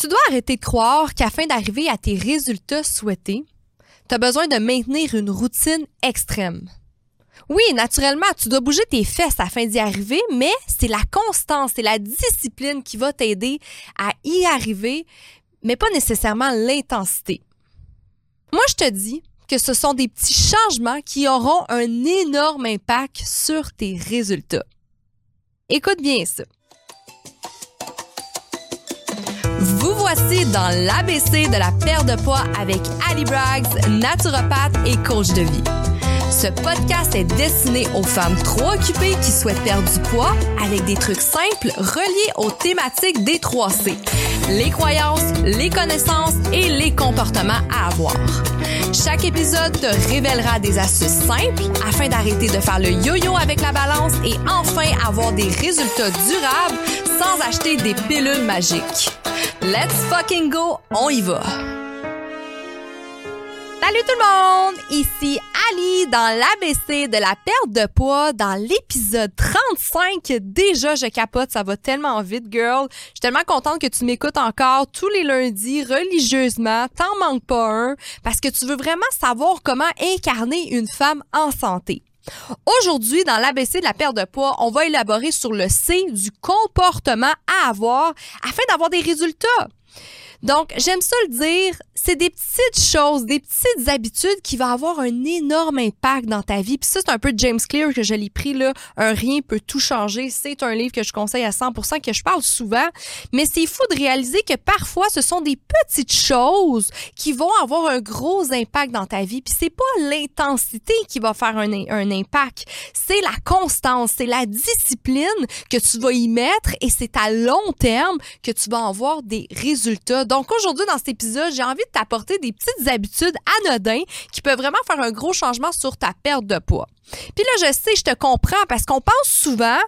Tu dois arrêter de croire qu'afin d'arriver à tes résultats souhaités, tu as besoin de maintenir une routine extrême. Oui, naturellement, tu dois bouger tes fesses afin d'y arriver, mais c'est la constance, c'est la discipline qui va t'aider à y arriver, mais pas nécessairement l'intensité. Moi, je te dis que ce sont des petits changements qui auront un énorme impact sur tes résultats. Écoute bien ça. Voici dans l'ABC de la perte de poids avec Ali Braggs, naturopathe et coach de vie. Ce podcast est destiné aux femmes trop occupées qui souhaitent perdre du poids avec des trucs simples reliés aux thématiques des 3C. Les croyances, les connaissances et les comportements à avoir. Chaque épisode te révélera des astuces simples afin d'arrêter de faire le yo-yo avec la balance et enfin avoir des résultats durables sans acheter des pilules magiques. Let's fucking go, on y va! Salut tout le monde! Ici Ali dans l'ABC de la perte de poids dans l'épisode 35. Déjà, je capote, ça va tellement vite, girl. Je suis tellement contente que tu m'écoutes encore tous les lundis religieusement. T'en manques pas un parce que tu veux vraiment savoir comment incarner une femme en santé. Aujourd'hui, dans l'ABC de la perte de poids, on va élaborer sur le C du comportement à avoir afin d'avoir des résultats. Donc, j'aime ça le dire, c'est des petites choses, des petites habitudes qui vont avoir un énorme impact dans ta vie. Puis ça, c'est un peu James Clear que je l'ai pris là. Un rien peut tout changer. C'est un livre que je conseille à 100%, que je parle souvent. Mais c'est fou de réaliser que parfois, ce sont des petites choses qui vont avoir un gros impact dans ta vie. Puis c'est pas l'intensité qui va faire un, un impact. C'est la constance, c'est la discipline que tu vas y mettre et c'est à long terme que tu vas avoir des résultats. Donc aujourd'hui, dans cet épisode, j'ai envie de t'apporter des petites habitudes anodines qui peuvent vraiment faire un gros changement sur ta perte de poids. Puis là, je sais, je te comprends parce qu'on pense souvent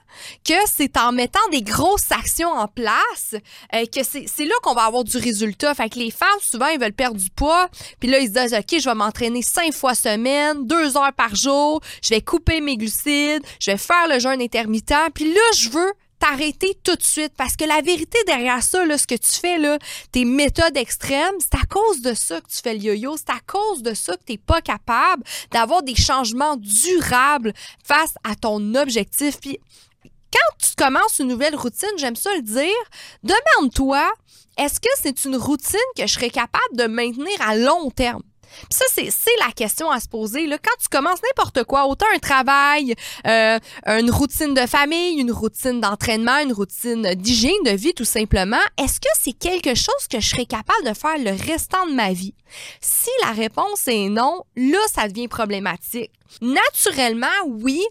que c'est en mettant des grosses actions en place euh, que c'est là qu'on va avoir du résultat. Fait que les femmes, souvent, ils veulent perdre du poids. Puis là, ils se disent, OK, je vais m'entraîner cinq fois semaine, deux heures par jour. Je vais couper mes glucides. Je vais faire le jeûne intermittent. Puis là, je veux t'arrêter tout de suite parce que la vérité derrière ça, ce que tu fais, là, tes méthodes extrêmes, c'est à cause de ça que tu fais le yo-yo, c'est à cause de ça que tu n'es pas capable d'avoir des changements durables face à ton objectif. Puis quand tu commences une nouvelle routine, j'aime ça le dire, demande-toi, est-ce que c'est une routine que je serais capable de maintenir à long terme? Puis ça, c'est la question à se poser. Là. Quand tu commences n'importe quoi, autant un travail, euh, une routine de famille, une routine d'entraînement, une routine d'hygiène de vie, tout simplement, est-ce que c'est quelque chose que je serais capable de faire le restant de ma vie? Si la réponse est non, là, ça devient problématique. Naturellement, oui,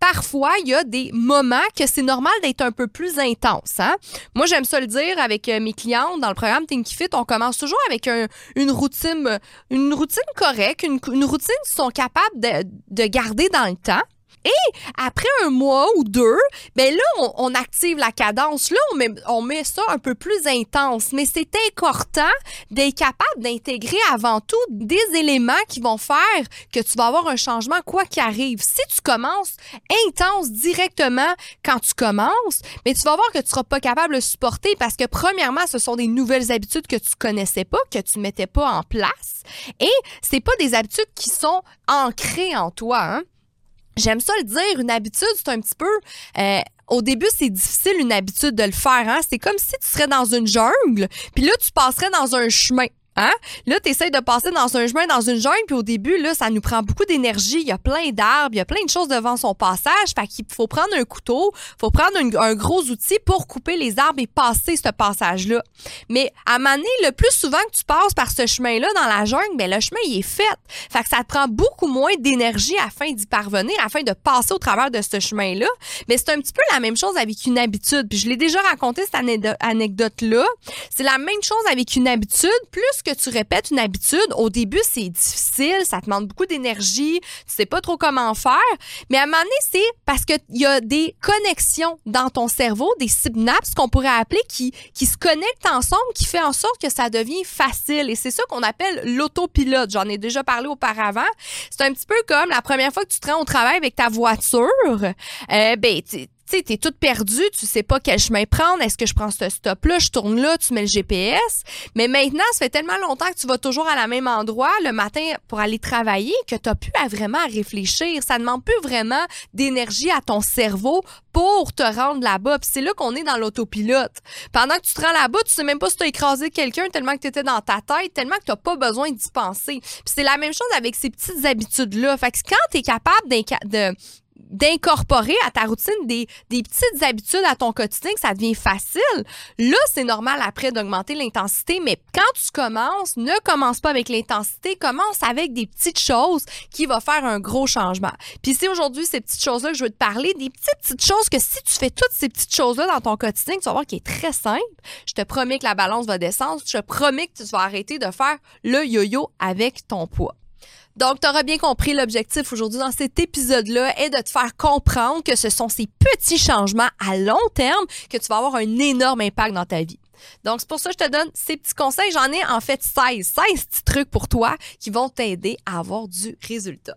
parfois, il y a des moments que c'est normal d'être un peu plus intense. Hein? Moi, j'aime ça le dire avec euh, mes clientes dans le programme Think Fit. On commence toujours avec une routine, une routine correcte, une, routine qu'ils sont capables de garder dans le temps. Et après un mois ou deux, ben là, on, active la cadence. Là, on met, on met ça un peu plus intense. Mais c'est important d'être capable d'intégrer avant tout des éléments qui vont faire que tu vas avoir un changement quoi qu'il arrive. Si tu commences intense directement quand tu commences, mais tu vas voir que tu seras pas capable de supporter parce que premièrement, ce sont des nouvelles habitudes que tu connaissais pas, que tu mettais pas en place. Et c'est pas des habitudes qui sont ancrées en toi. Hein? J'aime ça le dire, une habitude, c'est un petit peu... Euh, au début, c'est difficile une habitude de le faire. Hein? C'est comme si tu serais dans une jungle, puis là, tu passerais dans un chemin. Hein? Là, tu essaies de passer dans un chemin, dans une jungle, puis au début, là, ça nous prend beaucoup d'énergie. Il y a plein d'arbres, il y a plein de choses devant son passage. Fait qu'il faut prendre un couteau, faut prendre un, gros outil pour couper les arbres et passer ce passage-là. Mais à un le plus souvent que tu passes par ce chemin-là dans la jungle, ben, le chemin, il est fait. Fait que ça te prend beaucoup moins d'énergie afin d'y parvenir, afin de passer au travers de ce chemin-là. Mais c'est un petit peu la même chose avec une habitude. Je l'ai déjà raconté, cette anecdote-là. C'est la même chose avec une habitude. Plus que tu répètes une habitude, au début, c'est difficile, ça demande beaucoup d'énergie, tu sais pas trop comment faire, mais à un moment donné, c'est parce qu'il y a des connexions dans ton cerveau, des synapses qu'on pourrait appeler qui, qui se connectent ensemble, qui fait en sorte que ça devient facile. Et c'est ça qu'on appelle l'autopilote. J'en ai déjà parlé auparavant. C'est un petit peu comme la première fois que tu te rends au travail avec ta voiture. Euh, ben, tu sais, t'es toute perdue, tu sais pas quel chemin prendre, est-ce que je prends ce stop-là, je tourne là, tu mets le GPS. Mais maintenant, ça fait tellement longtemps que tu vas toujours à la même endroit le matin pour aller travailler que t'as plus à vraiment réfléchir. Ça demande plus vraiment d'énergie à ton cerveau pour te rendre là-bas. Puis c'est là qu'on est dans l'autopilote. Pendant que tu te rends là-bas, tu sais même pas si tu as écrasé quelqu'un tellement que tu étais dans ta tête, tellement que tu pas besoin d'y penser. Puis c'est la même chose avec ces petites habitudes-là. Fait que quand tu es capable de d'incorporer à ta routine des, petites habitudes à ton quotidien que ça devient facile, là, c'est normal après d'augmenter l'intensité, mais quand tu commences, ne commence pas avec l'intensité, commence avec des petites choses qui vont faire un gros changement. Puis c'est aujourd'hui ces petites choses-là que je veux te parler, des petites, petites choses que si tu fais toutes ces petites choses-là dans ton quotidien, tu vas voir qu'il est très simple, je te promets que la balance va descendre, je te promets que tu vas arrêter de faire le yo-yo avec ton poids. Donc, tu auras bien compris l'objectif aujourd'hui dans cet épisode-là est de te faire comprendre que ce sont ces petits changements à long terme que tu vas avoir un énorme impact dans ta vie. Donc, c'est pour ça que je te donne ces petits conseils. J'en ai en fait 16, 16 petits trucs pour toi qui vont t'aider à avoir du résultat.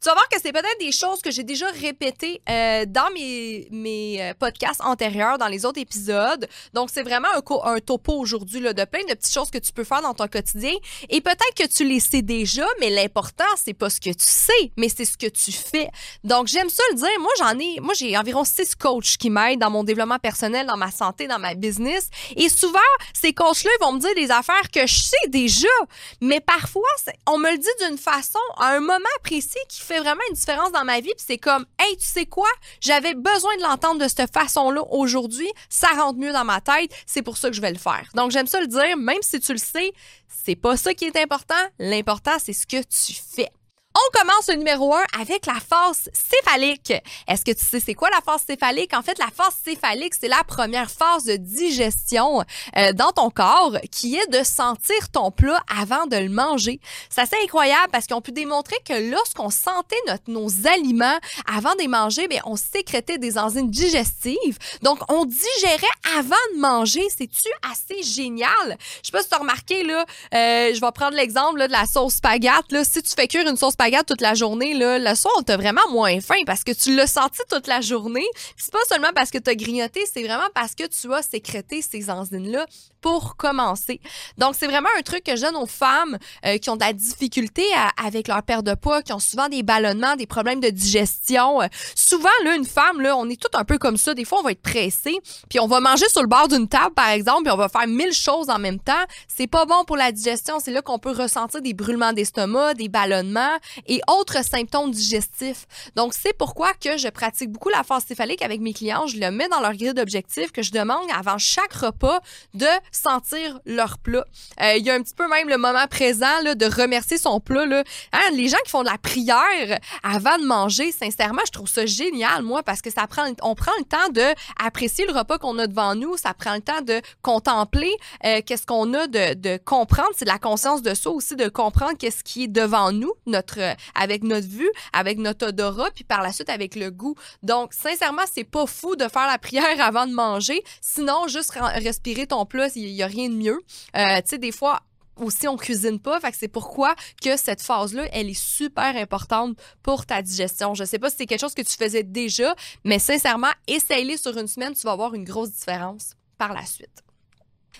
Tu vas voir que c'est peut-être des choses que j'ai déjà répétées euh, dans mes, mes euh, podcasts antérieurs, dans les autres épisodes. Donc, c'est vraiment un, topo aujourd'hui de plein de petites choses que tu peux faire dans ton quotidien. Et peut-être que tu les sais déjà, mais l'important, c'est pas ce que tu sais, mais c'est ce que tu fais. Donc, j'aime ça le dire. Moi, j'en ai, moi, j'ai environ six coachs qui m'aident dans mon développement personnel, dans ma santé, dans ma business. Et souvent, ces coachs-là vont me dire des affaires que je sais déjà. Mais parfois, on me le dit d'une façon, à un moment précis fait vraiment une différence dans ma vie. Puis c'est comme, hey, tu sais quoi? J'avais besoin de l'entendre de cette façon-là aujourd'hui. Ça rentre mieux dans ma tête. C'est pour ça que je vais le faire. Donc, j'aime ça le dire, même si tu le sais, c'est pas ça qui est important. L'important, c'est ce que tu fais. On commence le numéro 1 avec la phase céphalique. Est-ce que tu sais c'est quoi la phase céphalique? En fait, la phase céphalique, c'est la première phase de digestion euh, dans ton corps qui est de sentir ton plat avant de le manger. C'est assez incroyable parce qu'on peut démontrer que lorsqu'on sentait nos aliments avant de les manger, bien, on sécrétait des enzymes digestives. Donc, on digérait avant de manger. C'est-tu assez génial? Je sais pas si tu as remarqué, là, euh, je vais prendre l'exemple de la sauce spaghetti. Si tu fais cuire une sauce spaghetti toute la journée, là, le soir, t'as vraiment moins faim parce que tu l'as senti toute la journée. C'est pas seulement parce que tu as grignoté, c'est vraiment parce que tu as sécrété ces enzymes-là pour commencer. Donc, c'est vraiment un truc que je donne aux femmes euh, qui ont de la difficulté avec leur perte de poids, qui ont souvent des ballonnements, des problèmes de digestion. Euh, souvent, là, une femme, là, on est tout un peu comme ça. Des fois, on va être pressé, puis on va manger sur le bord d'une table, par exemple, puis on va faire mille choses en même temps. C'est pas bon pour la digestion. C'est là qu'on peut ressentir des brûlements d'estomac, des ballonnements et autres symptômes digestifs. Donc, c'est pourquoi que je pratique beaucoup la phase céphalique avec mes clients. Je le mets dans leur grille d'objectifs que je demande avant chaque repas de sentir leur plat. Euh, il y a un petit peu même le moment présent là, de remercier son plat. Là. Hein, les gens qui font de la prière avant de manger, sincèrement, je trouve ça génial, moi, parce que ça prend, on prend le temps de apprécier le repas qu'on a devant nous. Ça prend le temps de contempler euh, qu'est-ce qu'on a de, de comprendre. C'est la conscience de soi aussi, de comprendre qu'est-ce qui est devant nous, notre avec notre vue, avec notre odorat, puis par la suite avec le goût. Donc, sincèrement, c'est pas fou de faire la prière avant de manger. Sinon, juste respirer ton plat, il y a rien de mieux. Euh, tu sais, des fois, aussi on cuisine pas. Fait que c'est pourquoi que cette phase-là, elle est super importante pour ta digestion. Je sais pas si c'est quelque chose que tu faisais déjà, mais sincèrement, essaye-les sur une semaine, tu vas voir une grosse différence par la suite.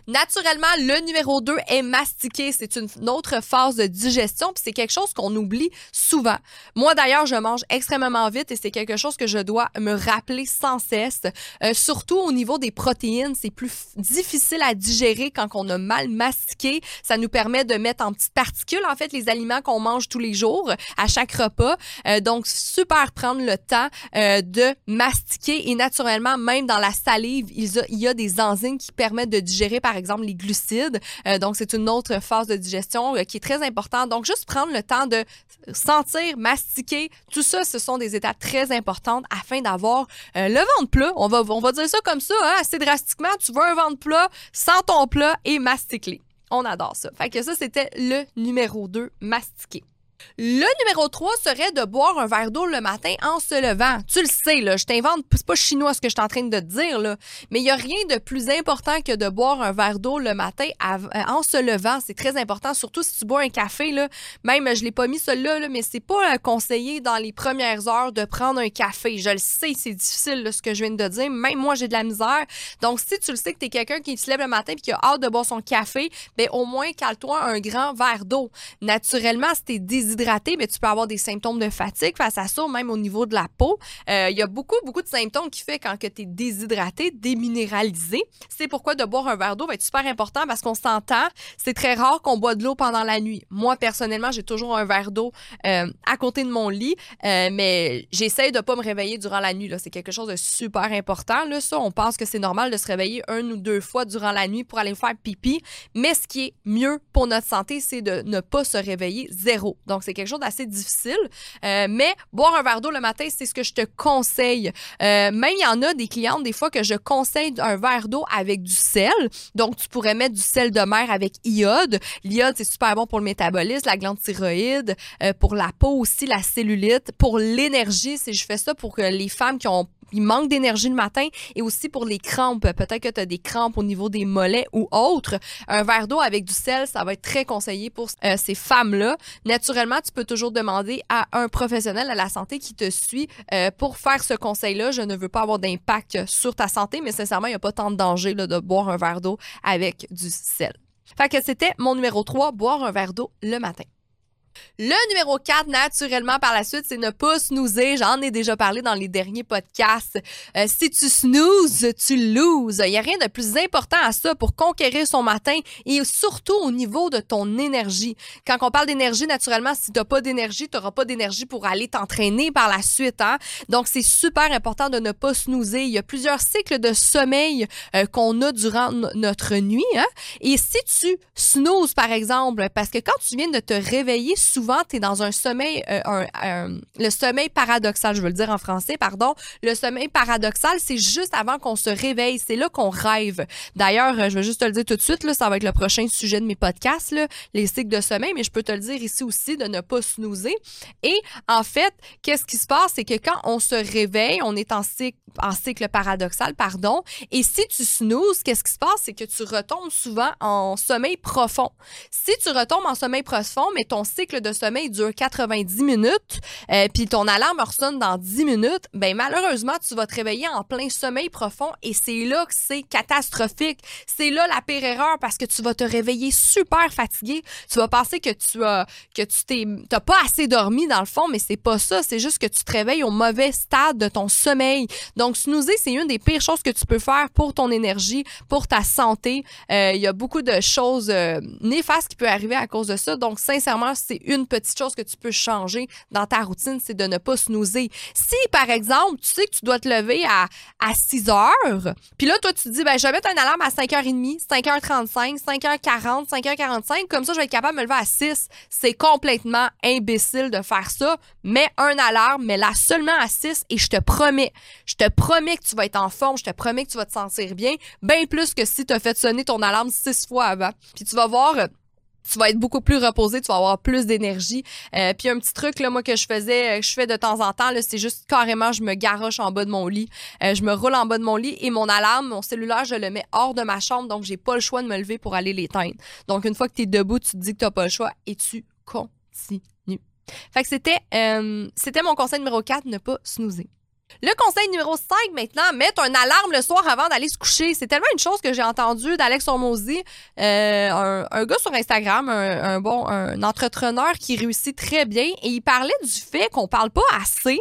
Naturellement, le numéro 2 est mastiquer. C'est une autre phase de digestion, puis c'est quelque chose qu'on oublie souvent. Moi, d'ailleurs, je mange extrêmement vite et c'est quelque chose que je dois me rappeler sans cesse. Euh, surtout au niveau des protéines, c'est plus difficile à digérer quand on a mal mastiqué. Ça nous permet de mettre en petites particules, en fait, les aliments qu'on mange tous les jours à chaque repas. Euh, donc, super prendre le temps euh, de mastiquer et naturellement, même dans la salive, il y a, il y a des enzymes qui permettent de digérer, par exemple, les glucides. Euh, donc, c'est une autre phase de digestion euh, qui est très importante. Donc, juste prendre le temps de sentir, mastiquer, tout ça, ce sont des étapes très importantes afin d'avoir euh, le ventre plat. On va, on va dire ça comme ça, hein, assez drastiquement. Tu veux un ventre plat, sens ton plat et mastique-les. On adore ça. Fait que ça, c'était le numéro 2, mastiquer. Le numéro 3 serait de boire un verre d'eau le matin en se levant. Tu le sais, je t'invente, c'est pas chinois ce que je suis en train de te dire, mais il n'y a rien de plus important que de boire un verre d'eau le matin euh, en se levant. C'est très important, surtout si tu bois un café. Même, je l'ai pas mis celui-là, là, mais c'est pas euh, conseillé dans les premières heures de prendre un café. Je le sais, c'est difficile ce que je viens de dire. Même moi, j'ai de la misère. Donc, si tu le sais que tu es quelqu'un qui se lève le matin et qui a hâte de boire son café, ben au moins cale-toi un grand verre d'eau. Naturellement, si tu déshydraté, ben, tu peux avoir des symptômes de fatigue face à ça, même au niveau de la peau. Euh, il y a beaucoup, beaucoup de symptômes qui fait quand tu es déshydraté, déminéralisé. C'est pourquoi de boire un verre d'eau va être super important parce qu'on s'entend, c'est très rare qu'on boit de l'eau pendant la nuit. Moi, personnellement, j'ai toujours un verre d'eau euh, à côté de mon lit, euh, mais j'essaie de pas me réveiller durant la nuit. C'est quelque chose de super important. Là, ça, on pense que c'est normal de se réveiller une ou deux fois durant la nuit pour aller faire pipi, mais ce qui est mieux pour notre santé, c'est de ne pas se réveiller zéro. Donc, c'est quelque chose d'assez difficile, euh, mais boire un verre d'eau le matin, c'est ce que je te conseille. même il y en a des clientes des fois que je conseille un verre d'eau avec du sel. Donc, tu pourrais mettre du sel de mer avec iode. L'iode, c'est super bon pour le métabolisme, la glande thyroïde, euh, pour la peau aussi, la cellulite, pour l'énergie. Si je fais ça pour que les femmes qui ont il manque d'énergie le matin et aussi pour les crampes. Peut-être que tu as des crampes au niveau des mollets ou autres. Un verre d'eau avec du sel, ça va être très conseillé pour euh, ces femmes-là. Naturellement, tu peux toujours demander à un professionnel à la santé qui te suit euh, pour faire ce conseil-là. Je ne veux pas avoir d'impact sur ta santé, mais sincèrement, il n'y a pas tant de danger là, de boire un verre d'eau avec du sel. Fait que c'était mon numéro 3, boire un verre d'eau le matin. Le numéro 4, naturellement, par la suite, c'est ne pas snoozer. J'en ai déjà parlé dans les derniers podcasts. Euh, si tu snoozes, tu loses. Il n'y a rien de plus important à ça pour conquérir son matin et surtout au niveau de ton énergie. Quand on parle d'énergie, naturellement, si tu n'as pas d'énergie, tu n'auras pas d'énergie pour aller t'entraîner par la suite. Hein? Donc, c'est super important de ne pas snoozer. Il y a plusieurs cycles de sommeil euh, qu'on a durant notre nuit. Hein? Et si tu snoozes, par exemple, parce que quand tu viens de te réveiller, souvent, tu es dans un sommeil, euh, le sommeil paradoxal, je veux le dire en français, pardon. Le sommeil paradoxal, c'est juste avant qu'on se réveille. C'est là qu'on rêve. D'ailleurs, euh, je vais juste te le dire tout de suite, là, ça va être le prochain sujet de mes podcasts, là, les cycles de sommeil, mais je peux te le dire ici aussi de ne pas snoozer. Et en fait, qu'est-ce qui se passe? C'est que quand on se réveille, on est en cycle, en cycle paradoxal, pardon. Et si tu snoozes, qu'est-ce qui se passe? C'est que tu retombes souvent en sommeil profond. Si tu retombes en sommeil profond, mais ton cycle de sommeil dure 90 minutes, euh, puis ton alarme ressonne dans 10 minutes, ben malheureusement, tu vas te réveiller en plein sommeil profond et c'est là que c'est catastrophique. C'est là la pire erreur parce que tu vas te réveiller super fatigué. Tu vas penser que tu as que tu t'es pas assez dormi dans le fond, mais c'est pas ça. C'est juste que tu te réveilles au mauvais stade de ton sommeil. Donc snoozer, c'est une des pires choses que tu peux faire pour ton énergie, pour ta santé. Euh, il y a beaucoup de choses euh, néfastes qui peuvent arriver à cause de ça. Donc sincèrement, c'est une petite chose que tu peux changer dans ta routine, c'est de ne pas snoozer. Si, par exemple, tu sais que tu dois te lever à, à 6 heures, puis là, toi, tu te dis, ben, je vais mettre un alarme à 5h30, 5h35, 5h40, 5h45, comme ça, je vais être capable de me lever à 6. C'est complètement imbécile de faire ça. Mets un alarme, mets-la seulement à 6 et je te promets, je te promets que tu vas être en forme, je te promets que tu vas te sentir bien, bien plus que si tu as fait sonner ton alarme six fois avant. Puis tu vas voir, tu vas être beaucoup plus reposé, tu vas avoir plus d'énergie. Euh, puis un petit truc là moi que je faisais, euh, je fais de temps en temps c'est juste carrément je me garoche en bas de mon lit, euh, je me roule en bas de mon lit et mon alarme, mon cellulaire, je le mets hors de ma chambre donc j'ai pas le choix de me lever pour aller l'éteindre. Donc une fois que tu es debout, tu te dis que tu pas le choix et tu continues. Fait que c'était c'était mon conseil numéro 4, ne pas snoozer. Le conseil numéro 5 maintenant, mettre un alarme le soir avant d'aller se coucher. C'est tellement une chose que j'ai entendue d'Alex Hormozy, euh, un, gars sur Instagram, un, bon un entrepreneur qui réussit très bien et il parlait du fait qu'on parle pas assez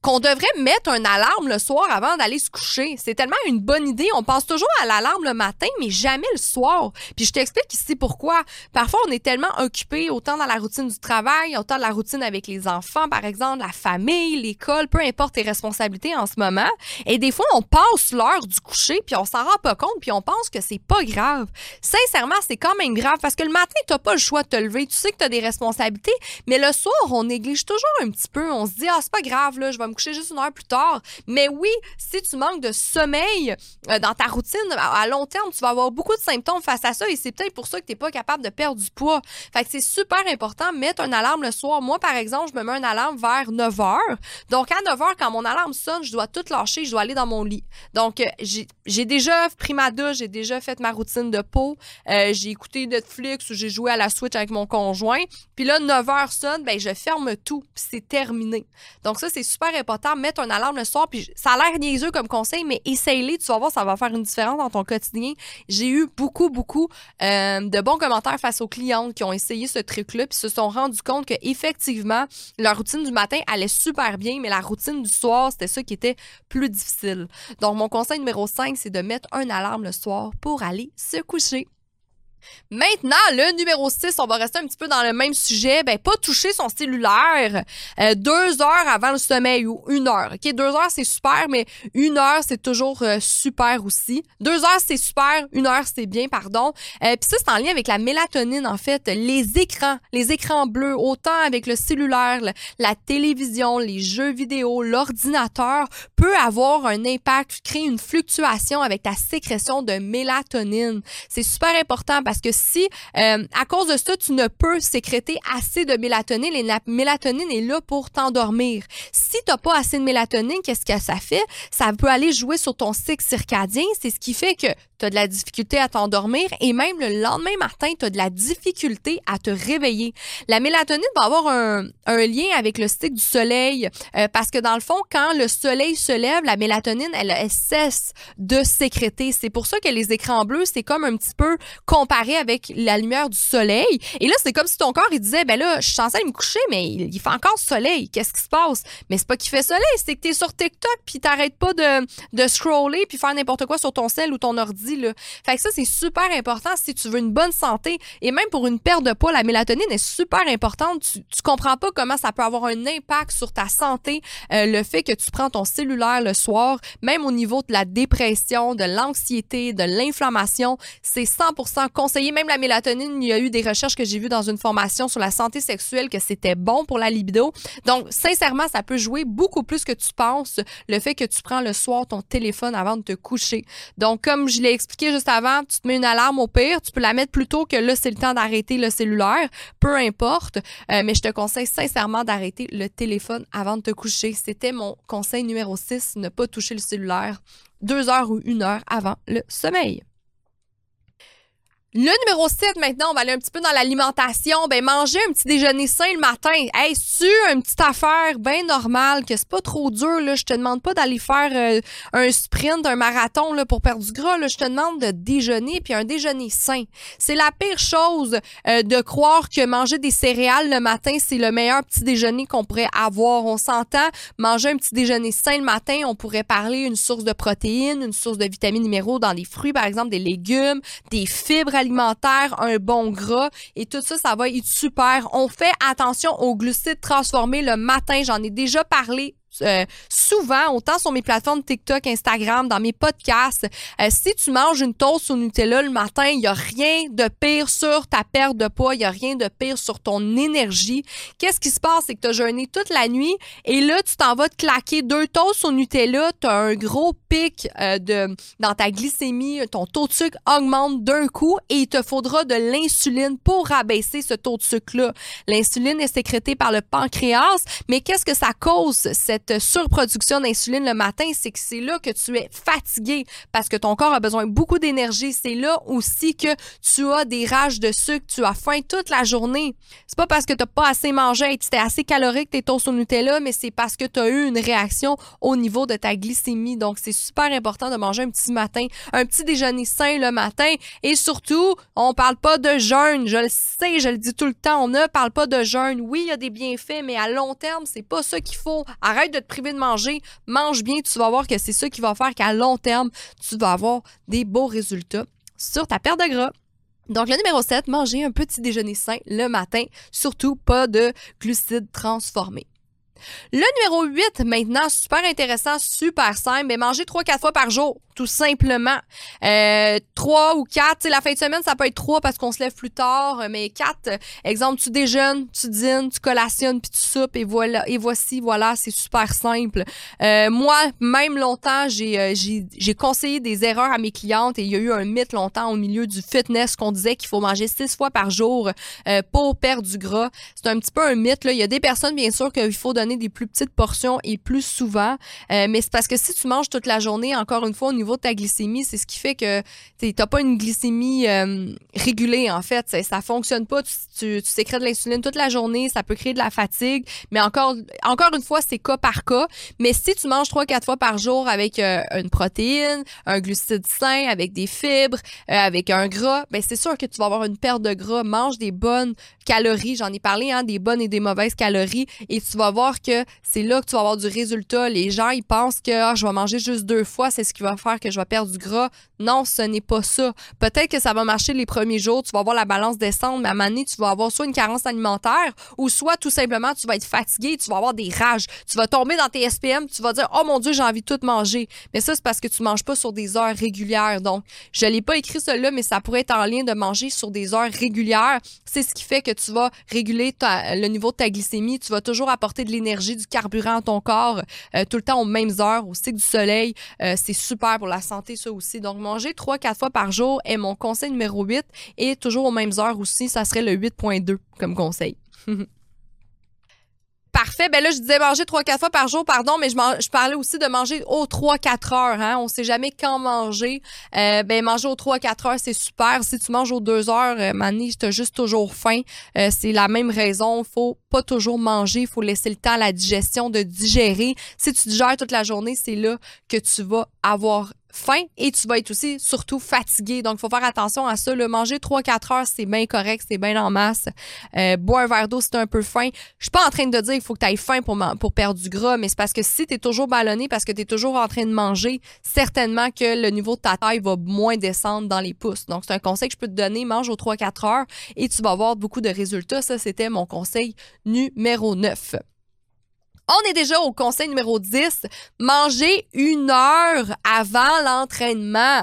qu'on devrait mettre un alarme le soir avant d'aller se coucher. C'est tellement une bonne idée. On pense toujours à l'alarme le matin, mais jamais le soir. Puis je t'explique ici pourquoi. Parfois, on est tellement occupé, autant dans la routine du travail, autant dans la routine avec les enfants, par exemple, la famille, l'école, peu importe tes responsabilités en ce moment. Et des fois, on passe l'heure du coucher, puis on s'en rend pas compte, puis on pense que c'est pas grave. Sincèrement, c'est quand même grave parce que le matin, t'as pas le choix de te lever. Tu sais que tu as des responsabilités, mais le soir, on néglige toujours un petit peu. On se dit, ah, c'est pas grave, là, je vais me coucher juste une heure plus tard. Mais oui, si tu manques de sommeil euh, dans ta routine, à, long terme, tu vas avoir beaucoup de symptômes face à ça et c'est peut-être pour ça que tu n'es pas capable de perdre du poids. Fait que c'est super important, mettre une alarme le soir. Moi, par exemple, je me mets une alarme vers 9 h. Donc, à 9 h, quand mon alarme sonne, je dois tout lâcher, je dois aller dans mon lit. Donc, euh, j'ai déjà pris ma douche, j'ai déjà fait ma routine de peau, euh, j'ai écouté Netflix ou j'ai joué à la Switch avec mon conjoint. Puis là, 9 h sonne, ben je ferme tout, c'est terminé. Donc ça, c'est super important. Mettre une alarme le soir, puis ça a l'air niaiseux comme conseil, mais essaye-les, tu vas voir, ça va faire une différence dans ton quotidien. J'ai eu beaucoup, beaucoup euh, de bons commentaires face aux clientes qui ont essayé ce truc-là, puis se sont rendus compte que effectivement, leur routine du matin allait super bien, mais la routine du soir, c'était ça qui était plus difficile. Donc, mon conseil numéro 5, c'est de mettre un alarme le soir pour aller se coucher. Maintenant, le numéro 6, on va rester un petit peu dans le même sujet. Ben, pas toucher son cellulaire euh, deux heures avant le sommeil ou une heure. OK, deux heures, c'est super, mais une heure, c'est toujours euh, super aussi. Deux heures, c'est super. Une heure, c'est bien, pardon. Euh, Puis ça, c'est en lien avec la mélatonine, en fait. Les écrans, les écrans bleus, autant avec le cellulaire, la télévision, les jeux vidéo, l'ordinateur, peut avoir un impact, créer une fluctuation avec ta sécrétion de mélatonine. C'est super important parce que si, euh, à cause de ça, tu ne peux sécréter assez de mélatonine, la mélatonine est là pour t'endormir. Si tu n'as pas assez de mélatonine, qu'est-ce que ça fait? Ça peut aller jouer sur ton cycle circadien. C'est ce qui fait que tu as de la difficulté à t'endormir et même le lendemain matin, tu as de la difficulté à te réveiller. La mélatonine va avoir un, un lien avec le cycle du soleil euh, parce que dans le fond, quand le soleil se lève, la mélatonine, elle, elle cesse de sécréter. C'est pour ça que les écrans bleus, c'est comme un petit peu comparé avec la lumière du soleil. Et là, c'est comme si ton corps, il disait, ben là, je suis censé me coucher, mais il, fait encore soleil. Qu'est-ce qui se passe? Mais c'est pas qu'il fait soleil, c'est que tu es sur TikTok puis t'arrêtes pas de, de scroller puis faire n'importe quoi sur ton cell ou ton ordi fait que ça, c'est super important si tu veux une bonne santé. Et même pour une perte de poids, la mélatonine est super importante. Tu, tu comprends pas comment ça peut avoir un impact sur ta santé, euh, le fait que tu prends ton cellulaire le soir, même au niveau de la dépression, de l'anxiété, de l'inflammation, c'est 100% Même la mélatonine, il y a eu des recherches que j'ai vues dans une formation sur la santé sexuelle que c'était bon pour la libido. Donc, sincèrement, ça peut jouer beaucoup plus que tu penses le fait que tu prends le soir ton téléphone avant de te coucher. Donc, comme je l'ai expliqué juste avant, tu te mets une alarme au pire, tu peux la mettre plus tôt que là, c'est le temps d'arrêter le cellulaire, peu importe, euh, mais je te conseille sincèrement d'arrêter le téléphone avant de te coucher. C'était mon conseil numéro 6, ne pas toucher le cellulaire deux heures ou une heure avant le sommeil. Le numéro 7, maintenant, on va aller un petit peu dans l'alimentation. Ben, manger un petit déjeuner sain le matin. Hey, tu une petite affaire bien normale, que c'est pas trop dur, là? Je te demande pas d'aller faire euh, un sprint, un marathon, là, pour perdre du gras, là. Je te demande de déjeuner, puis un déjeuner sain. C'est la pire chose euh, de croire que manger des céréales le matin, c'est le meilleur petit déjeuner qu'on pourrait avoir. On s'entend, manger un petit déjeuner sain le matin, on pourrait parler une source de protéines, une source de vitamines minéraux dans les fruits, par exemple, des légumes, des fibres un bon gras et tout ça, ça va être super. On fait attention aux glucides transformés le matin. J'en ai déjà parlé euh, souvent, autant sur mes plateformes TikTok, Instagram, dans mes podcasts, euh, si tu manges une toast au Nutella le matin, il n'y a rien de pire sur ta perte de poids, il n'y a rien de pire sur ton énergie. Qu'est-ce qui se passe? C'est que tu as jeûné toute la nuit et là, tu t'en vas te claquer deux toasts au Nutella, tu as un gros pic euh, de, dans ta glycémie, ton taux de sucre augmente d'un coup et il te faudra de l'insuline pour rabaisser ce taux de sucre-là. L'insuline est sécrétée par le pancréas, mais qu'est-ce que ça cause, cette surproduction d'insuline le matin, c'est que c'est là que tu es fatigué parce que ton corps a besoin beaucoup d'énergie. C'est là aussi que tu as des rages de sucre, tu as faim toute la journée. C'est pas parce que tu n'as pas assez mangé et tu es assez calorique tes toasts au Nutella, mais c'est parce que tu as eu une réaction au niveau de ta glycémie. Donc, c'est super important de manger un petit matin, un petit déjeuner sain le matin. Et surtout, on parle pas de jeûne. Je le sais, je le dis tout le temps. On ne parle pas de jeûne. Oui, il y a des bienfaits, mais à long terme, c'est pas ça qu'il faut. Arrête de te priver de manger, mange bien, tu vas voir que c'est ça qui va faire qu'à long terme, tu vas avoir des beaux résultats sur ta perte de gras. Donc, le numéro 7, manger un petit déjeuner sain le matin, surtout pas de glucides transformés. Le numéro 8, maintenant, super intéressant, super simple, mais manger 3-4 fois par jour tout simplement. Euh, trois ou quatre, la fin de semaine, ça peut être trois parce qu'on se lève plus tard, mais quatre, exemple, tu déjeunes, tu dînes, tu collationnes, puis tu soupes, et voilà, et voici, voilà, c'est super simple. Euh, moi, même longtemps, j'ai, euh, j'ai, conseillé des erreurs à mes clientes et il y a eu un mythe longtemps au milieu du fitness qu'on disait qu'il faut manger six fois par jour euh, pour perdre du gras. C'est un petit peu un mythe, là. Il y a des personnes, bien sûr, qu'il faut donner des plus petites portions et plus souvent, euh, mais c'est parce que si tu manges toute la journée, encore une fois, au niveau de ta glycémie, c'est ce qui fait que tu n'as pas une glycémie euh, régulée, en fait. Ça, ça fonctionne pas. Tu, sécrètes de l'insuline toute la journée, ça peut créer de la fatigue, mais encore, encore une fois, c'est cas par cas. Mais si tu manges 3-4 fois par jour avec euh, une protéine, un glucide sain, avec des fibres, avec un gras, ben c'est sûr que tu vas avoir une perte de gras. Mange des bonnes calories, j'en ai parlé, hein, des bonnes et des mauvaises calories, et tu vas voir que c'est là que tu vas avoir du résultat. Les gens, ils pensent que ah, je vais manger juste deux fois, c'est ce qui va faire que je vais perdre du gras. Non, ce n'est pas ça. Peut-être que ça va marcher les premiers jours, tu vas voir la balance descendre, mais à un moment donné, tu vas avoir soit une carence alimentaire ou soit tout simplement tu vas être fatigué, tu vas avoir des rages, tu vas tomber dans tes SPM, tu vas dire "Oh mon dieu, j'ai envie de tout manger." Mais ça c'est parce que tu manges pas sur des heures régulières. Donc, je l'ai pas écrit cela, mais ça pourrait être en lien de manger sur des heures régulières. C'est ce qui fait que tu vas réguler le niveau de ta glycémie, tu vas toujours apporter de l'énergie, du carburant à ton corps euh, tout le temps aux mêmes heures, au cycle du soleil. Euh, c'est super pour la santé, ça aussi. Donc, manger 3-4 fois par jour est mon conseil numéro 8 et toujours aux mêmes heures aussi, ça serait le 8.2 comme conseil. Parfait. Ben là, je disais manger 3-4 fois par jour, pardon, mais je, je parlais aussi de manger aux 3-4 heures. Hein? On sait jamais quand manger. Euh, ben manger aux 3-4 heures, c'est super. Si tu manges aux 2 heures, euh, tu as juste toujours faim. Euh, c'est la même raison. faut pas toujours manger. Faut laisser le temps à la digestion de digérer. Si tu digères toute la journée, c'est là que tu vas avoir faim et tu vas être aussi surtout fatigué. Donc, il faut faire attention à ça. Le manger 3-4 heures, c'est bien correct, c'est bien en masse. Euh, bois un verre d'eau si t'es un peu faim. Je suis pas en train de dire qu'il faut que tu aies faim pour, pour perdre du gras, mais c'est parce que si tu es toujours ballonné, parce que tu es toujours en train de manger, certainement que le niveau de ta taille va moins descendre dans les pouces. Donc, c'est un conseil que je peux te donner. Mange aux 3-4 heures et tu vas avoir beaucoup de résultats. Ça, c'était mon conseil numéro 9. On est déjà au conseil numéro 10. Manger une heure avant l'entraînement.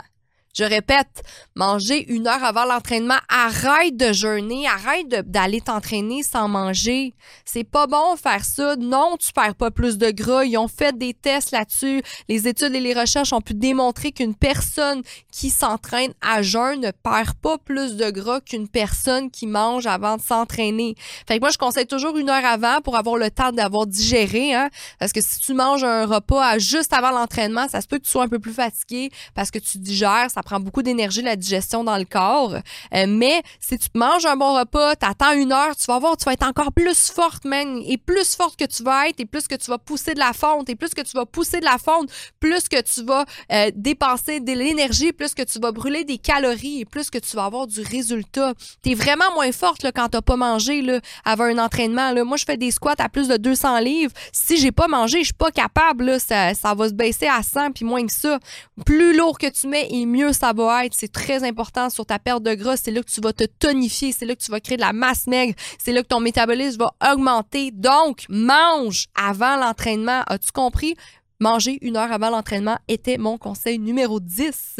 Je répète, manger une heure avant l'entraînement. Arrête de jeûner, arrête d'aller t'entraîner sans manger. C'est pas bon faire ça. Non, tu perds pas plus de gras. Ils ont fait des tests là-dessus. Les études et les recherches ont pu démontrer qu'une personne qui s'entraîne à jeûne ne perd pas plus de gras qu'une personne qui mange avant de s'entraîner. Fait que moi, je conseille toujours une heure avant pour avoir le temps d'avoir digéré, hein. Parce que si tu manges un repas juste avant l'entraînement, ça se peut que tu sois un peu plus fatigué parce que tu digères, prend beaucoup d'énergie, la digestion dans le corps. Euh, mais si tu manges un bon repas, t'attends une heure, tu vas voir, tu vas être encore plus forte, man. Et plus forte que tu vas être, et plus que tu vas pousser de la fonte, et plus que tu vas pousser de la fonte, plus que tu vas euh, dépenser de l'énergie, plus que tu vas brûler des calories, et plus que tu vas avoir du résultat. T'es vraiment moins forte là, quand t'as pas mangé là, avant un entraînement. Là. Moi, je fais des squats à plus de 200 livres. Si j'ai pas mangé, je suis pas capable. Là, ça, ça va se baisser à 100 puis moins que ça. Plus lourd que tu mets et mieux ça va. C'est très important sur ta perte de gras. C'est là que tu vas te tonifier. C'est là que tu vas créer de la masse maigre. C'est là que ton métabolisme va augmenter. Donc, mange avant l'entraînement. As-tu compris? Manger une heure avant l'entraînement était mon conseil numéro 10.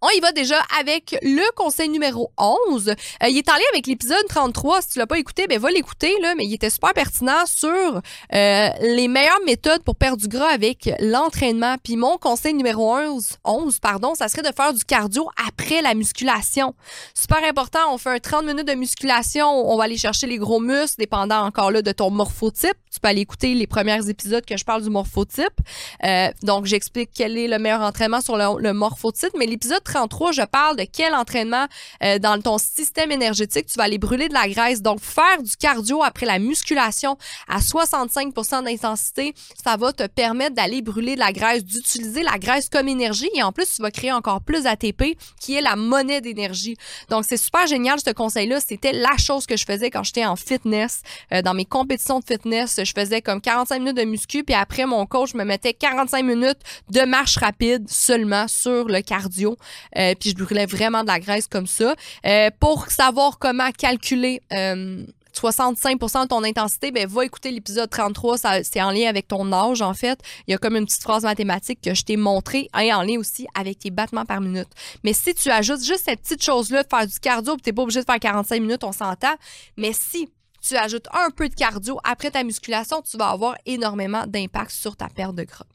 On y va déjà avec le conseil numéro 11. Euh, il est en lien avec l'épisode 33. Si tu l'as pas écouté, ben va l'écouter là, mais il était super pertinent sur euh, les meilleures méthodes pour perdre du gras avec l'entraînement. Puis mon conseil numéro 11, 11 pardon, ça serait de faire du cardio après la musculation. Super important, on fait un 30 minutes de musculation, on va aller chercher les gros muscles dépendant encore là de ton morphotype. Tu peux aller écouter les premiers épisodes que je parle du morphotype. Euh, donc j'explique quel est le meilleur entraînement sur le, le morphotype, mais l'épisode 33, je parle de quel entraînement euh, dans ton système énergétique tu vas aller brûler de la graisse. Donc, faire du cardio après la musculation à 65% d'intensité, ça va te permettre d'aller brûler de la graisse, d'utiliser la graisse comme énergie et en plus, tu vas créer encore plus ATP qui est la monnaie d'énergie. Donc, c'est super génial ce conseil-là. C'était la chose que je faisais quand j'étais en fitness. Euh, dans mes compétitions de fitness, je faisais comme 45 minutes de muscu puis après, mon coach me mettait 45 minutes de marche rapide seulement sur le cardio. Euh, puis je brûlais vraiment de la graisse comme ça. Euh, pour savoir comment calculer euh, 65 de ton intensité, ben va écouter l'épisode 33, c'est en lien avec ton âge en fait. Il y a comme une petite phrase mathématique que je t'ai montrée et en lien aussi avec tes battements par minute. Mais si tu ajoutes juste cette petite chose-là de faire du cardio, tu n'es pas obligé de faire 45 minutes, on s'entend, mais si tu ajoutes un peu de cardio après ta musculation, tu vas avoir énormément d'impact sur ta perte de gras.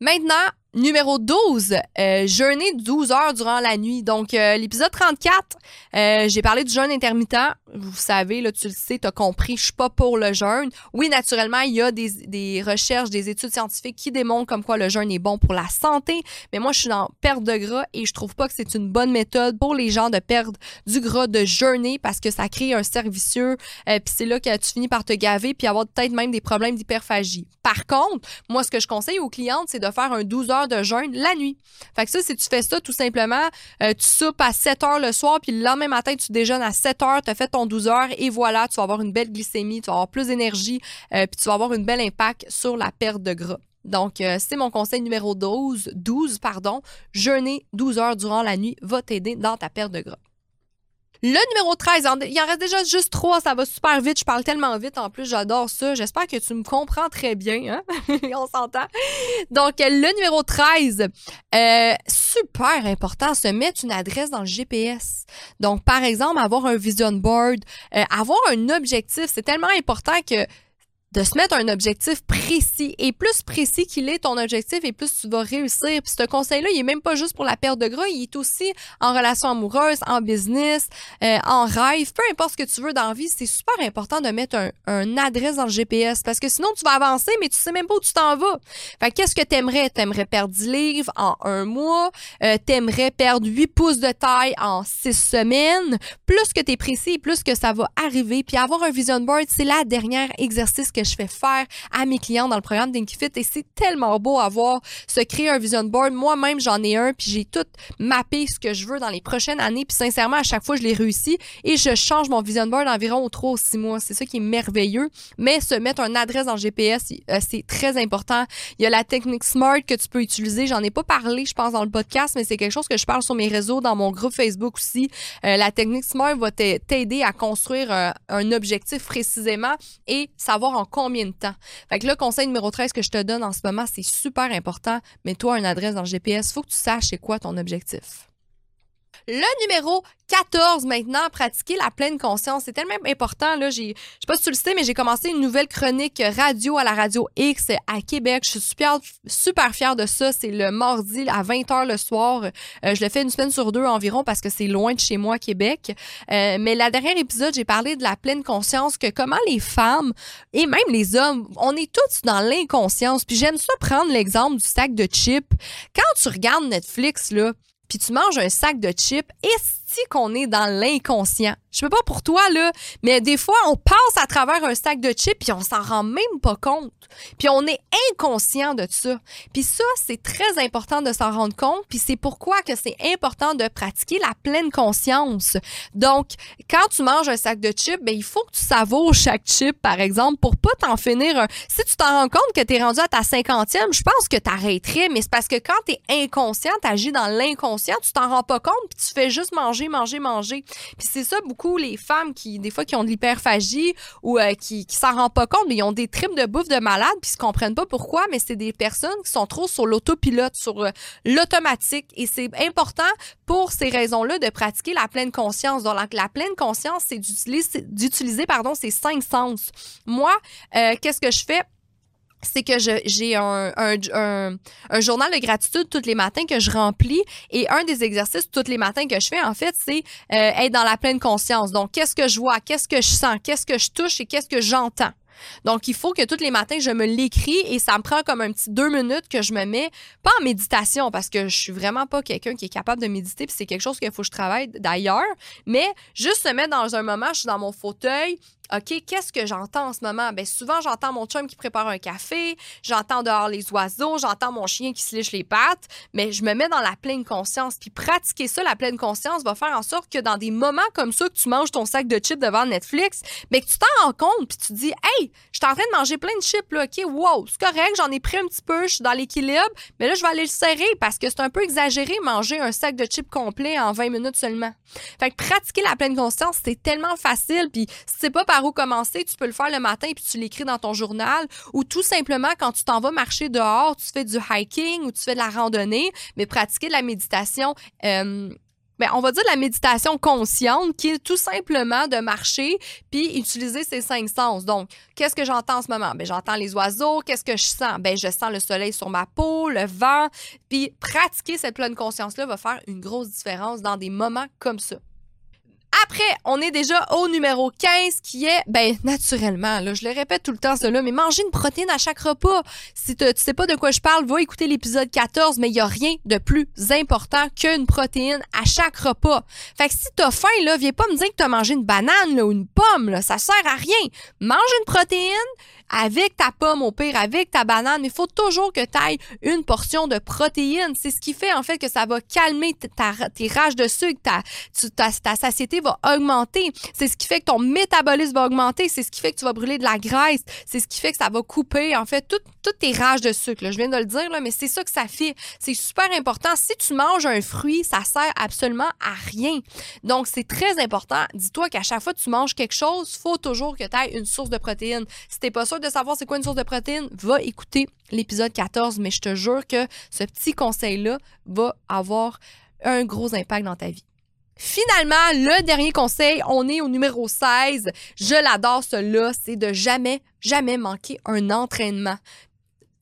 Maintenant, Numéro 12, euh, jeûner 12 heures durant la nuit. Donc, euh, l'épisode 34, euh, j'ai parlé du jeûne intermittent. Vous savez, là, tu le sais, tu as compris, je suis pas pour le jeûne. Oui, naturellement, il y a des, recherches, des études scientifiques qui démontrent comme quoi le jeûne est bon pour la santé. Mais moi, je suis dans perte de gras et je trouve pas que c'est une bonne méthode pour les gens de perdre du gras, de jeûner parce que ça crée un cercle vicieux. puis c'est là que tu finis par te gaver puis avoir peut-être même des problèmes d'hyperphagie. Par contre, moi, ce que je conseille aux clientes, c'est de faire un 12 heures de jeûne la nuit. Fait que ça, si tu fais ça, tout simplement, euh, tu soupes à 7 heures le soir, puis le lendemain matin, tu déjeunes à 7 heures, tu as fait ton 12 heures, et voilà, tu vas avoir une belle glycémie, tu vas avoir plus d'énergie, euh, puis tu vas avoir une belle impact sur la perte de gras. Donc, euh, c'est mon conseil numéro 12, 12, pardon. Jeûner 12 heures durant la nuit va t'aider dans ta perte de gras. Le numéro 13, il en reste déjà juste trois, ça va super vite. Je parle tellement vite en plus, j'adore ça. J'espère que tu me comprends très bien. Hein? On s'entend. Donc, le numéro 13, euh, super important, se mettre une adresse dans le GPS. Donc, par exemple, avoir un vision board, euh, avoir un objectif. C'est tellement important que de se mettre un objectif précis. Et plus précis qu'il est ton objectif, et plus tu vas réussir. Puis ce conseil-là, il est même pas juste pour la perte de gras, il est aussi en relation amoureuse, en business, euh, en rêve, peu importe ce que tu veux dans la vie, c'est super important de mettre un, un, adresse dans le GPS parce que sinon tu vas avancer, mais tu sais même pas où tu t'en vas. Fait qu'est-ce que t'aimerais? T'aimerais perdre 10 livres en un mois, euh, t'aimerais perdre 8 pouces de taille en 6 semaines? Plus que tu es précis, plus que ça va arriver. Puis avoir un vision board, c'est la dernière exercice que je fais faire à mes clients dans le programme d'Inkifit et c'est tellement beau à voir se créer un vision board. Moi-même, j'en ai un puis j'ai tout mappé ce que je veux dans les prochaines années puis sincèrement, à chaque fois, je l'ai réussi et je change mon vision board environ aux 3 ou 6 mois. C'est ça qui est merveilleux. Mais se mettre une adresse dans GPS, euh, c'est très important. Il y a la technique SMART que tu peux utiliser. J'en ai pas parlé, je pense, dans le podcast, mais c'est quelque chose que je parle sur mes réseaux, dans mon groupe Facebook aussi. Euh, la technique SMART va t'aider à construire un, un objectif précisément et savoir en combien de temps. Fait que le conseil numéro 13 que je te donne en ce moment, c'est super important. Mets-toi une adresse dans le GPS. Faut que tu saches c'est quoi ton objectif. Le numéro 14 maintenant, pratiquer la pleine conscience. C'est tellement important. Là, j'ai, je sais pas si tu le sais, mais j'ai commencé une nouvelle chronique radio à la radio X à Québec. Je suis super, super fière de ça. C'est le mardi à 20h le soir. Euh, je le fais une semaine sur deux environ parce que c'est loin de chez moi, Québec. Euh, mais la dernière épisode, j'ai parlé de la pleine conscience, que comment les femmes et même les hommes, on est tous dans l'inconscience. Puis j'aime ça prendre l'exemple du sac de chips. Quand tu regardes Netflix, là, puis tu manges un sac de chips, qu'on est dans l'inconscient? Je sais pas pour toi, là, mais des fois, on passe à travers un sac de chips puis on s'en rend même pas compte. Puis on est inconscient de ça. Puis ça, c'est très important de s'en rendre compte. Puis c'est pourquoi que c'est important de pratiquer la pleine conscience. Donc, quand tu manges un sac de chips, ben, il faut que tu savoures chaque chip, par exemple, pour pas t'en finir un. Si tu t'en rends compte que tu es rendu à ta cinquantième, je pense que tu arrêterais, mais c'est parce que quand tu es inconscient, tu agis dans l'inconscient, tu t'en rends pas compte, puis tu fais juste manger, manger, manger. Puis c'est ça beaucoup les femmes qui, des fois, qui ont de l'hyperphagie ou euh, qui, qui s'en rendent pas compte, mais ils ont des tripes de bouffe de malade puis ils se comprennent pas pourquoi, mais c'est des personnes qui sont trop sur l'autopilote, sur euh, l'automatique. Et c'est important pour ces raisons-là de pratiquer la pleine conscience. Donc, la, pleine conscience, c'est d'utiliser, pardon, ces cinq sens. Moi, euh, qu'est-ce que je fais? C'est que j'ai un, un, journal de gratitude tous les matins que je remplis et un des exercices tous les matins que je fais en fait c'est euh, être dans la pleine conscience. Donc qu'est-ce que je vois qu'est-ce que je sens qu'est-ce que je touche et qu'est-ce que j'entends. Donc, il faut que tous les matins, je me l'écris et ça me prend comme un petit deux minutes que je me mets, pas en méditation, parce que je suis vraiment pas quelqu'un qui est capable de méditer, puis c'est quelque chose qu'il faut que je travaille d'ailleurs, mais juste se mettre dans un moment, je suis dans mon fauteuil, OK, qu'est-ce que j'entends en ce moment? Bien, souvent, j'entends mon chum qui prépare un café, j'entends dehors les oiseaux, j'entends mon chien qui se liche les pattes, mais je me mets dans la pleine conscience. Puis pratiquer ça, la pleine conscience, va faire en sorte que dans des moments comme ça, que tu manges ton sac de chips devant Netflix, mais que tu t'en rends compte, puis tu dis, hey, je suis en train de manger plein de chips, là, OK, wow, c'est correct, j'en ai pris un petit peu, je suis dans l'équilibre, mais là, je vais aller le serrer parce que c'est un peu exagéré manger un sac de chips complet en 20 minutes seulement. Fait que pratiquer la pleine conscience, c'est tellement facile, puis c'est pas par où commencer, tu peux le faire le matin puis tu l'écris dans ton journal ou tout simplement quand tu t'en vas marcher dehors, tu fais du hiking ou tu fais de la randonnée, mais pratiquer de la méditation. Euh, ben, on va dire la méditation consciente qui est tout simplement de marcher puis utiliser ses cinq sens. Donc, qu'est-ce que j'entends en ce moment? Ben, j'entends les oiseaux. Qu'est-ce que je sens? Ben, je sens le soleil sur ma peau, le vent. Puis, pratiquer cette pleine conscience-là va faire une grosse différence dans des moments comme ça. Après, on est déjà au numéro 15 qui est, ben, naturellement, je le répète tout le temps cela, mais manger une protéine à chaque repas. Si tu sais pas de quoi je parle, va écouter l'épisode 14, mais il y a rien de plus important qu'une protéine à chaque repas. Fait que si t'as faim, là, viens pas me dire que t'as mangé une banane, ou une pomme, là, ça sert à rien. Mange une protéine, avec ta pomme au pire, avec ta banane, il faut toujours que tu ailles une portion de protéines. C'est ce qui fait en fait que ça va calmer ta, tes rages de sucre, ta, ta, satiété va augmenter. C'est ce qui fait que ton métabolisme va augmenter. C'est ce qui fait que tu vas brûler de la graisse. C'est ce qui fait que ça va couper en fait toutes tes rages de sucre. Je viens de le dire, mais c'est ça que ça fait. C'est super important. Si tu manges un fruit, ça sert absolument à rien. Donc, c'est très important. Dis-toi qu'à chaque fois que tu manges quelque chose, faut toujours que tu aies une source de protéines. Si t'es pas sûr de savoir c'est quoi une source de protéines, va écouter l'épisode 14, mais je te jure que ce petit conseil-là va avoir un gros impact dans ta vie. Finalement, le dernier conseil, on est au numéro 16. Je l'adore, celui-là, c'est de jamais, jamais manquer un entraînement.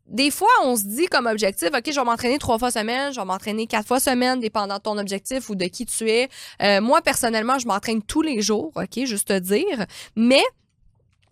Des fois, on se dit comme objectif, OK, je vais m'entraîner trois fois semaine, je vais m'entraîner quatre fois semaine, dépendant de ton objectif ou de qui tu es. Euh, moi, personnellement, je m'entraîne tous les jours, OK, juste te dire. Mais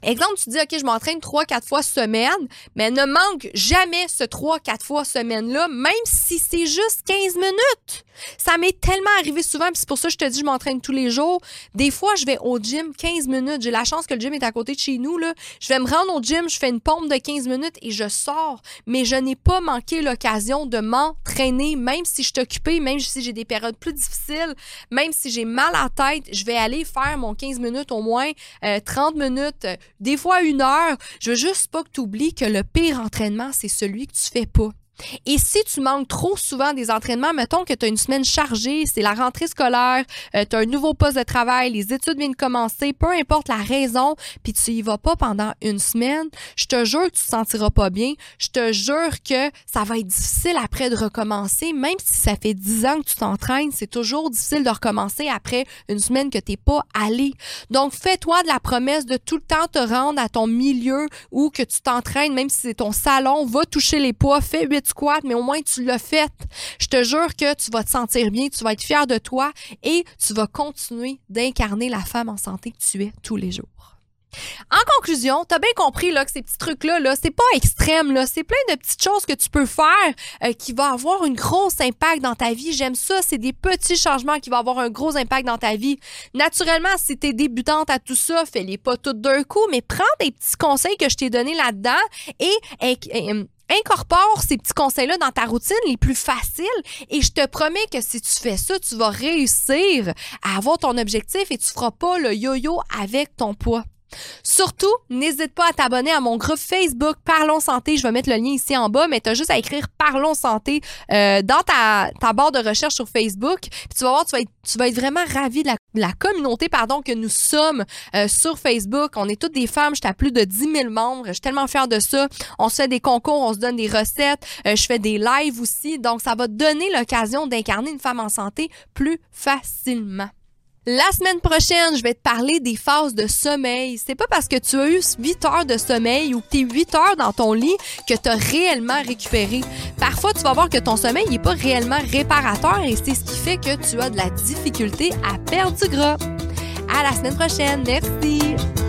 Exemple, tu dis, OK, je m'entraîne trois, quatre fois semaine, mais ne manque jamais ce trois, quatre fois semaine-là, même si c'est juste 15 minutes. Ça m'est tellement arrivé souvent, puis c'est pour ça que je te dis, je m'entraîne tous les jours. Des fois, je vais au gym 15 minutes. J'ai la chance que le gym est à côté de chez nous, là. Je vais me rendre au gym, je fais une pompe de 15 minutes et je sors. Mais je n'ai pas manqué l'occasion de m'entraîner, même si je suis occupée, même si j'ai des périodes plus difficiles, même si j'ai mal à la tête, je vais aller faire mon 15 minutes au moins, 30 euh, minutes, des fois une heure. Je veux juste pas que tu oublies que le pire entraînement, c'est celui que tu fais pas. Et si tu manques trop souvent des entraînements, mettons que tu as une semaine chargée, c'est la rentrée scolaire, euh, tu as un nouveau poste de travail, les études viennent commencer, peu importe la raison, puis tu y vas pas pendant une semaine, je te jure que tu te sentiras pas bien. Je te jure que ça va être difficile après de recommencer, même si ça fait dix ans que tu t'entraînes, c'est toujours difficile de recommencer après une semaine que t'es pas allé. Donc, fais-toi de la promesse de tout le temps te rendre à ton milieu où que tu t'entraînes, même si c'est ton salon, va toucher les poids, fais 8 squat, mais au moins tu l'as fait. Je te jure que tu vas te sentir bien, tu vas être fier de toi et tu vas continuer d'incarner la femme en santé que tu es tous les jours. En conclusion, t'as bien compris là que ces petits trucs-là, là, c'est pas extrême, c'est plein de petites choses que tu peux faire euh, qui vont avoir un gros impact dans ta vie. J'aime ça, c'est des petits changements qui vont avoir un gros impact dans ta vie. Naturellement, si t'es débutante à tout ça, fais-les pas tout d'un coup, mais prends des petits conseils que je t'ai donnés là-dedans et, et incorpore ces petits conseils-là dans ta routine les plus faciles et je te promets que si tu fais ça, tu vas réussir à avoir ton objectif et tu feras pas le yo-yo avec ton poids. Surtout, n'hésite pas à t'abonner à mon groupe Facebook Parlons Santé. Je vais mettre le lien ici en bas, mais tu as juste à écrire Parlons Santé euh, dans ta, barre de recherche sur Facebook. Tu vas voir, tu vas être, tu vas être vraiment ravi de la, communauté pardon, que nous sommes euh, sur Facebook. On est toutes des femmes. J'étais à plus de 10 000 membres. Je suis tellement fière de ça. On se fait des concours, on se donne des recettes. Euh, je fais des lives aussi. Donc, ça va te donner l'occasion d'incarner une femme en santé plus facilement. La semaine prochaine, je vais te parler des phases de sommeil. C'est pas parce que tu as eu 8 heures de sommeil ou que tu es 8 heures dans ton lit que tu as réellement récupéré. Parfois, tu vas voir que ton sommeil n'est pas réellement réparateur et c'est ce qui fait que tu as de la difficulté à perdre du gras. À la semaine prochaine. Merci.